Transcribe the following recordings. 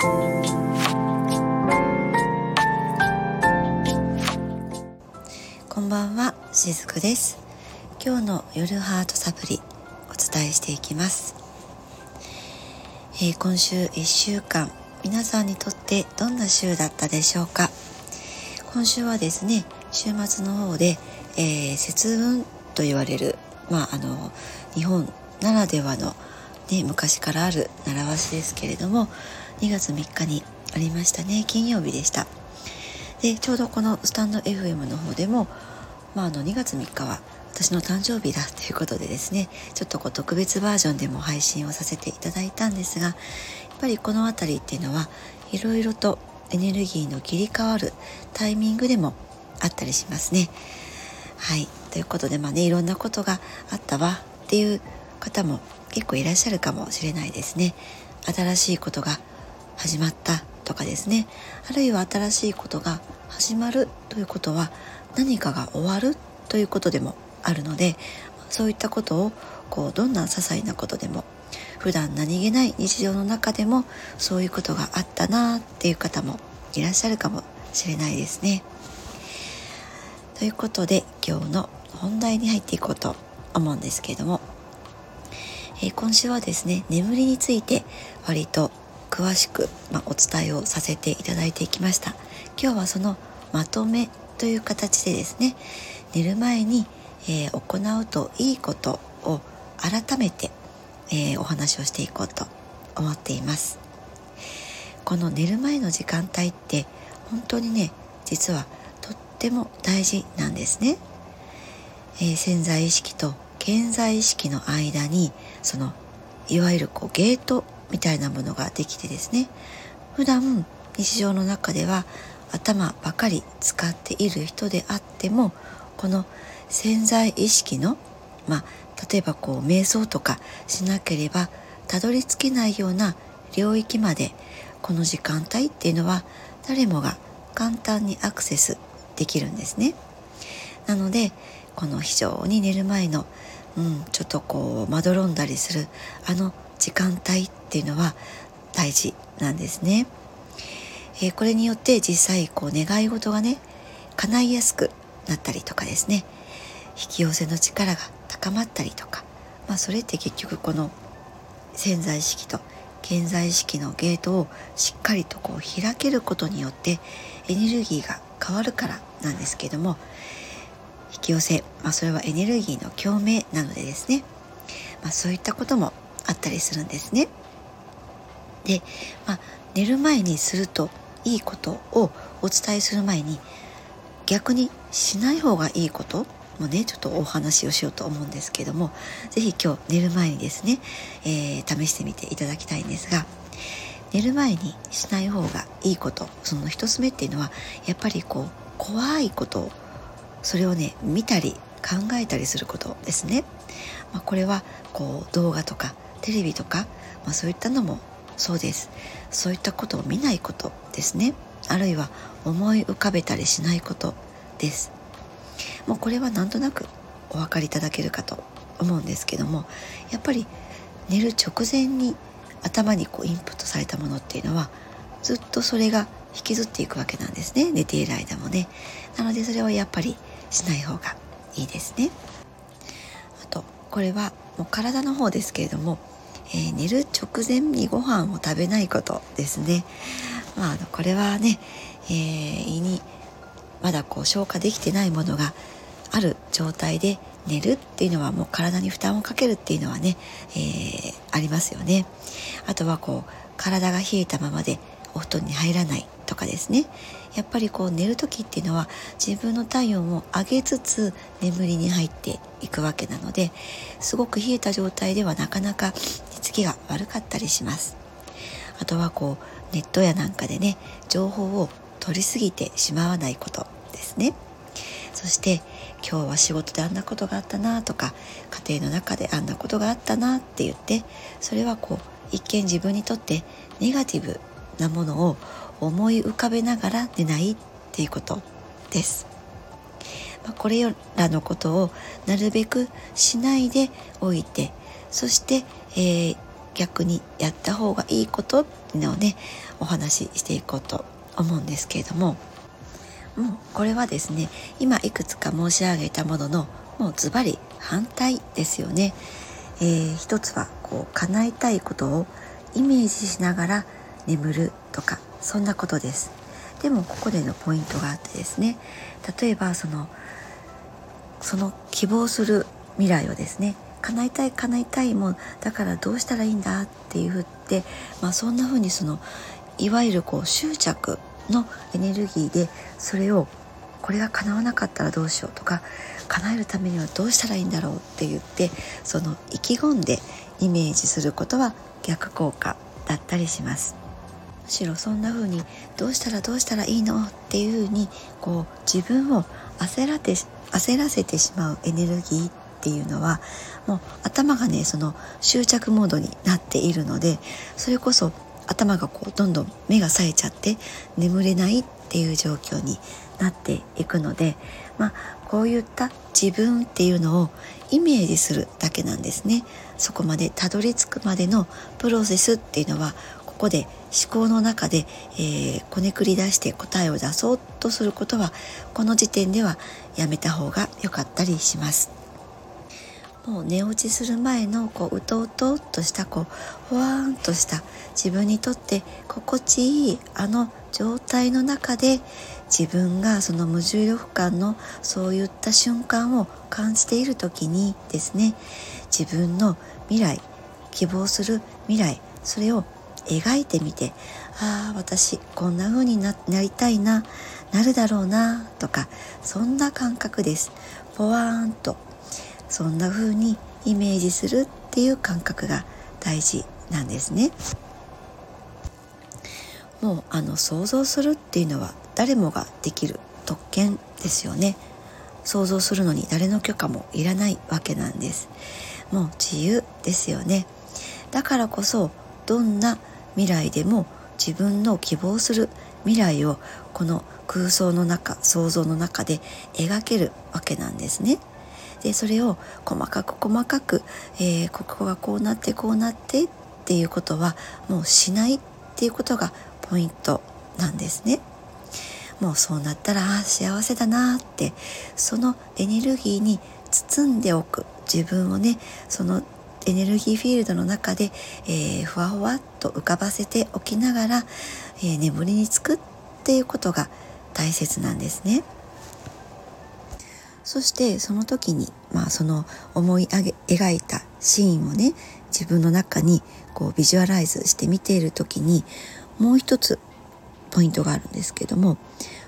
こんばんはしずくです。今日の夜ハートサプリお伝えしていきます、えー、今週1週間皆さんにとってどんな週だったでしょうか？今週はですね週末の方で、えー、節分と言われるまああの日本ならではの、ね、昔からある習わしですけれども2月3日にありましたね。金曜日でした。でちょうどこのスタンド FM の方でも、まあ、あの2月3日は私の誕生日だということでですねちょっとこう特別バージョンでも配信をさせていただいたんですがやっぱりこの辺りっていうのはいろいろとエネルギーの切り替わるタイミングでもあったりしますね。はい。ということでまあねいろんなことがあったわっていう方も結構いらっしゃるかもしれないですね。新しいことが始まったとかですねあるいは新しいことが始まるということは何かが終わるということでもあるのでそういったことをこうどんな些細なことでも普段何気ない日常の中でもそういうことがあったなっていう方もいらっしゃるかもしれないですね。ということで今日の本題に入っていこうと思うんですけれども、え、今週はですね眠りについて割と詳しく、まあ、お伝えをさせていただいていきました。今日はそのまとめという形でですね寝る前に、えー、行うといいことを改めて、えー、お話をしていこうと思っています。この寝る前の時間帯って本当にね実はとっても大事なんですね、えー、潜在意識と健在意識の間にそのいわゆるこうゲートみたいなものができてですね普段日常の中では頭ばかり使っている人であってもこの潜在意識のまあ例えばこう瞑想とかしなければたどり着けないような領域までこの時間帯っていうのは誰もが簡単にアクセスできるんですね。なのでこの非常に寝る前の、うん、ちょっとこうまどろんだりするあの時間帯っていうのは大事なんですね。えー、これによって実際こう願い事がね叶いやすくなったりとかですね引き寄せの力が高まったりとか、まあ、それって結局この潜在意識と健在意識のゲートをしっかりとこう開けることによってエネルギーが変わるからなんですけども引き寄せ、まあ、それはエネルギーの共鳴なのでですね、まあ、そういったこともあったりするんですね。で、まあ、寝る前にするといいことをお伝えする前に逆にしない方がいいこともねちょっとお話をしようと思うんですけども是非今日寝る前にですね、えー、試してみていただきたいんですが寝る前にしない方がいいことその一つ目っていうのはやっぱりこう怖いことをそれをね見たり考えたりすることですね。まあ、これはこう動画とかテレビとか、まあ、そういったのもそうです。そういったことを見ないことですね。あるいは思い浮かべたりしないことです。もうこれはなんとなくお分かりいただけるかと思うんですけどもやっぱり寝る直前に頭にこうインプットされたものっていうのはずっとそれが引きずっていくわけなんですね。寝ている間もね。なのでそれはやっぱりしない方がいいですねあとこれはもう体の方ですけれどもえー、寝る直前にご飯を食べないことですね。まあ、あのこれはね、えー、胃にまだこう消化できてないものがある状態で寝るっていうのはもう体に負担をかけるっていうのはね、えー、ありますよね。あとはこう体が冷えたままでお布団に入らないとかですね。やっぱりこう寝る時っていうのは自分の体温を上げつつ眠りに入っていくわけなのですごく冷えた状態ではなかなか寝つきが悪かったりします。あとはこうネットやなんかでね情報を取りすぎてしまわないことですね。そして今日は仕事であんなことがあったなとか家庭の中であんなことがあったなって言ってそれはこう一見自分にとってネガティブなものを思い浮かべながら寝ないっていうことです。まあ、これらのことをなるべくしないでおいてそして、えー、逆にやった方がいいことっていうのをねお話ししていこうと思うんですけれどももうこれはですね今いくつか申し上げたもののもうズバリ反対ですよね。えー、一つはこう叶えたいことをイメージしながら眠るとかそんなことです。でもここでのポイントがあってですね例えばそのその希望する未来をですね叶えたい叶えたいもうだからどうしたらいいんだっていうふって、まあ、そんな風にそのいわゆるこう執着のエネルギーでそれをこれが叶わなかったらどうしようとか叶えるためにはどうしたらいいんだろうって言ってその意気込んでイメージすることは逆効果だったりします。しろそんな風にどうしたらどうしたらいいの？っていう風にこう自分を焦らて焦らせてしまうエネルギーっていうのはもう頭がねその執着モードになっているのでそれこそ頭がこうどんどん目が冴えちゃって眠れないっていう状況になっていくので、まあ、こういった自分っていうのをイメージするだけなんですね。そこまでたどり着くまでのプロセスっていうのはこで思考の中で、えー、こねくり出して答えを出そうとすることはこの時点ではやめた方が良かったりします。もう寝落ちする前のこううとうととしたこうふわーんとした自分にとって心地いいあの状態の中で自分がその無重力感のそういった瞬間を感じている時にですね自分の未来希望する未来それを描いてみてああ私こんな風にななりたいななるだろうなとかそんな感覚ですポワーンとそんな風にイメージするっていう感覚が大事なんですね。もうあの想像するっていうのは誰もができる特権ですよね。想像するのに誰の許可もいらないわけなんです。もう自由ですよね。だからこそどんな未来でも自分の希望する未来をこの空想の中想像の中で描けるわけなんですね。でそれを細かく細かく、えー、ここがこうなってこうなってっていうことはもうしないっていうことがポイントなんですね。もうそうなったら幸せだなってそのエネルギーに包んでおく自分をねそのエネルギーフィールドの中で、えー、ふわふわっと浮かばせておきながら、えー、眠りにつくっていうことが大切なんですね。そしてその時に、まあ、その思い描いたシーンをね自分の中にこうビジュアライズして見ている時にもう一つポイントがあるんですけども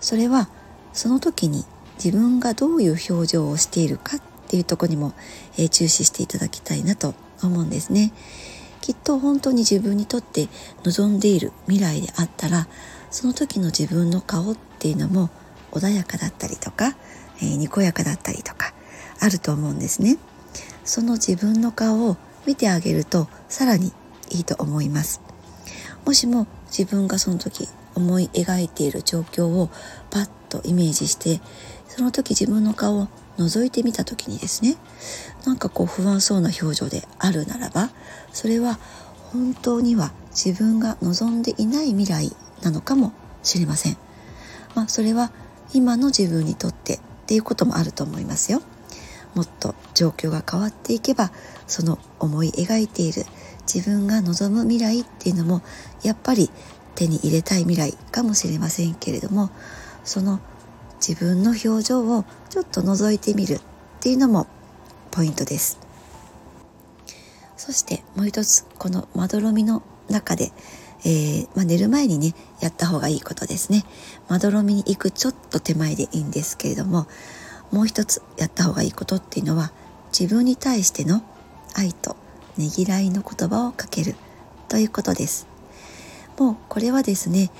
それはその時に自分がどういう表情をしているかっっていうとこにも、えー、注視していただきたいなと思うんですね。きっと本当に自分にとって望んでいる未来であったらその時の自分の顔っていうのも穏やかだったりとかえー、にこやかだったりとかあると思うんですねその自分の顔を見てあげるとさらにいいと思いますもしも自分がその時思い描いている状況をパッとイメージしてその時自分の顔を覗いてみた時にですねなんかこう不安そうな表情であるならばそれは本当には自分が望んでいない未来なのかもしれません。まあ、それは今の自分にとってっていうこともあると思いますよ。もっと状況が変わっていけばその思い描いている自分が望む未来っていうのもやっぱり手に入れたい未来かもしれませんけれどもその自分の表情をちょっと覗いてみるっていうのもポイントです。そしてもう一つこのまどろみの中でえー、まあ、寝る前にねやった方がいいことですね。まどろみに行くちょっと手前でいいんですけれどももう一つやった方がいいことっていうのは自分に対しての愛とねぎらいの言葉をかけるということです。もうこれはですね、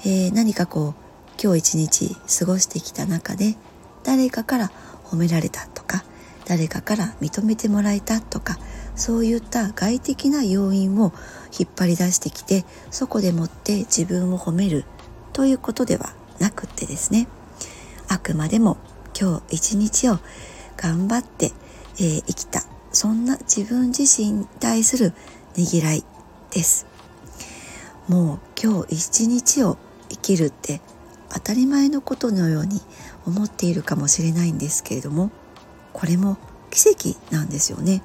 えー、何かこう今日一日過ごしてきた中で誰かから褒められたとか誰かから認めてもらえたとかそういった外的な要因を引っ張り出してきてそこでもって自分を褒めるということではなくってですね。あくまでも今日一日を頑張って、えー、生きたそんな自分自身に対するねぎらいです。もう今日一日を生きるって当たり前のことのように思っているかもしれないんですけれどもこれも奇跡なんですよね。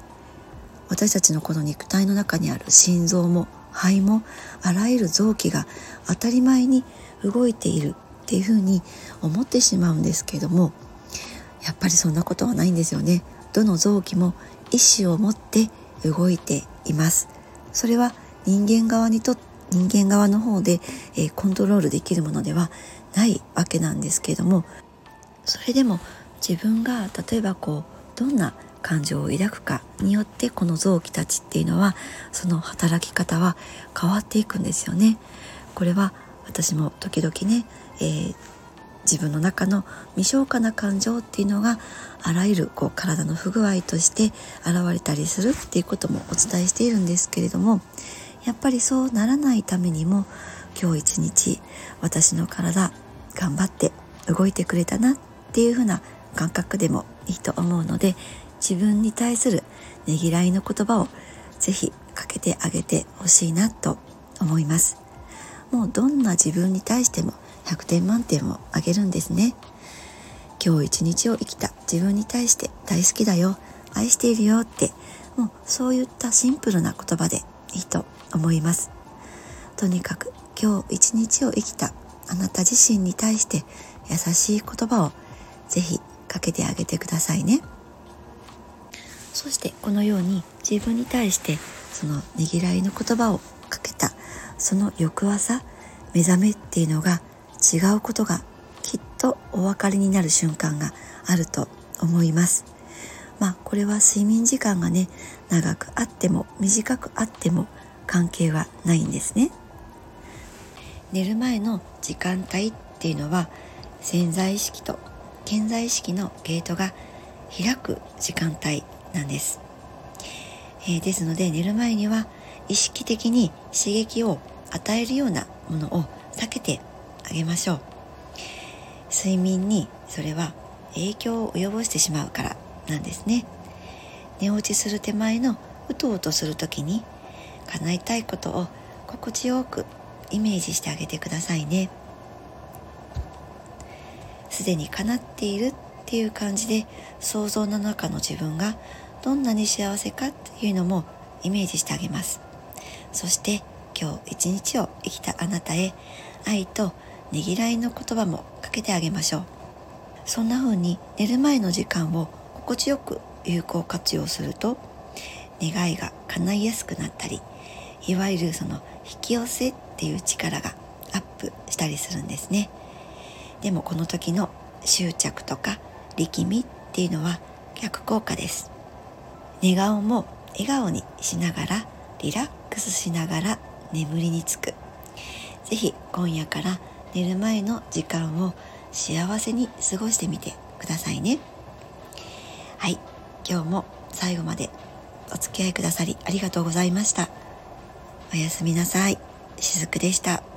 私たちのこの肉体の中にある心臓も肺もあらゆる臓器が当たり前に動いているっていうふうに思ってしまうんですけれどもやっぱりそんなことはないんですよね。どの臓器も意志を持って動いています。それは人間側にと人間側の方で、えー、コントロールできるものではないわけなんですけれどもそれでも自分が例えばこうどんな感情を抱くかによってこの臓器たちっていうのはその働き方は変わっていくんですよね。これは私も時々ね、えー、自分の中の未消化な感情っていうのがあらゆるこう体の不具合として現れたりするっていうこともお伝えしているんですけれどもやっぱりそうならないためにも今日一日私の体頑張って動いてくれたなっていう風な感覚でもいいと思うので自分に対するねぎらいの言葉をぜひかけてあげてほしいなと思います。もうどんな自分に対しても100点満点をあげるんですね。今日一日を生きた自分に対して大好きだよ愛しているよってもうそういったシンプルな言葉でいいと思います。とにかく今日一日を生きたあなた自身に対して優しい言葉をぜひかけてあげてくださいね。そしてこのように自分に対してそのねぎらいの言葉をかけたその翌朝目覚めっていうのが違うことがきっとお分かりになる瞬間があると思います。まあこれは睡眠時間がね長くあっても短くあっても関係はないんですね。寝る前の時間帯っていうのは潜在意識と健在意識のゲートが開く時間帯なんです、えー、ですので寝る前には意識的に刺激を与えるようなものを避けてあげましょう。睡眠にそれは影響を及ぼしてしまうからなんですね。寝落ちする手前のうとうとする時に叶えたいことを心地よくイメージしてあげてくださいね。すでに叶っているっていう感じで想像の中の自分がどんなに幸せかっていうのもイメージしてあげます。そして今日一日を生きたあなたへ愛とねぎらいの言葉もかけてあげましょう。そんな風に寝る前の時間を心地よく有効活用すると願いが叶いやすくなったりいわゆるその引き寄せっっていう力がアップしたりするんですね。でもこの時の執着とか力みっていうのは逆効果です。寝顔も笑顔にしながらリラックスしながら眠りにつく。是非今夜から寝る前の時間を幸せに過ごしてみてくださいね。はい。今日も最後までお付き合いくださりありがとうございました。おやすみなさい。しずくでした。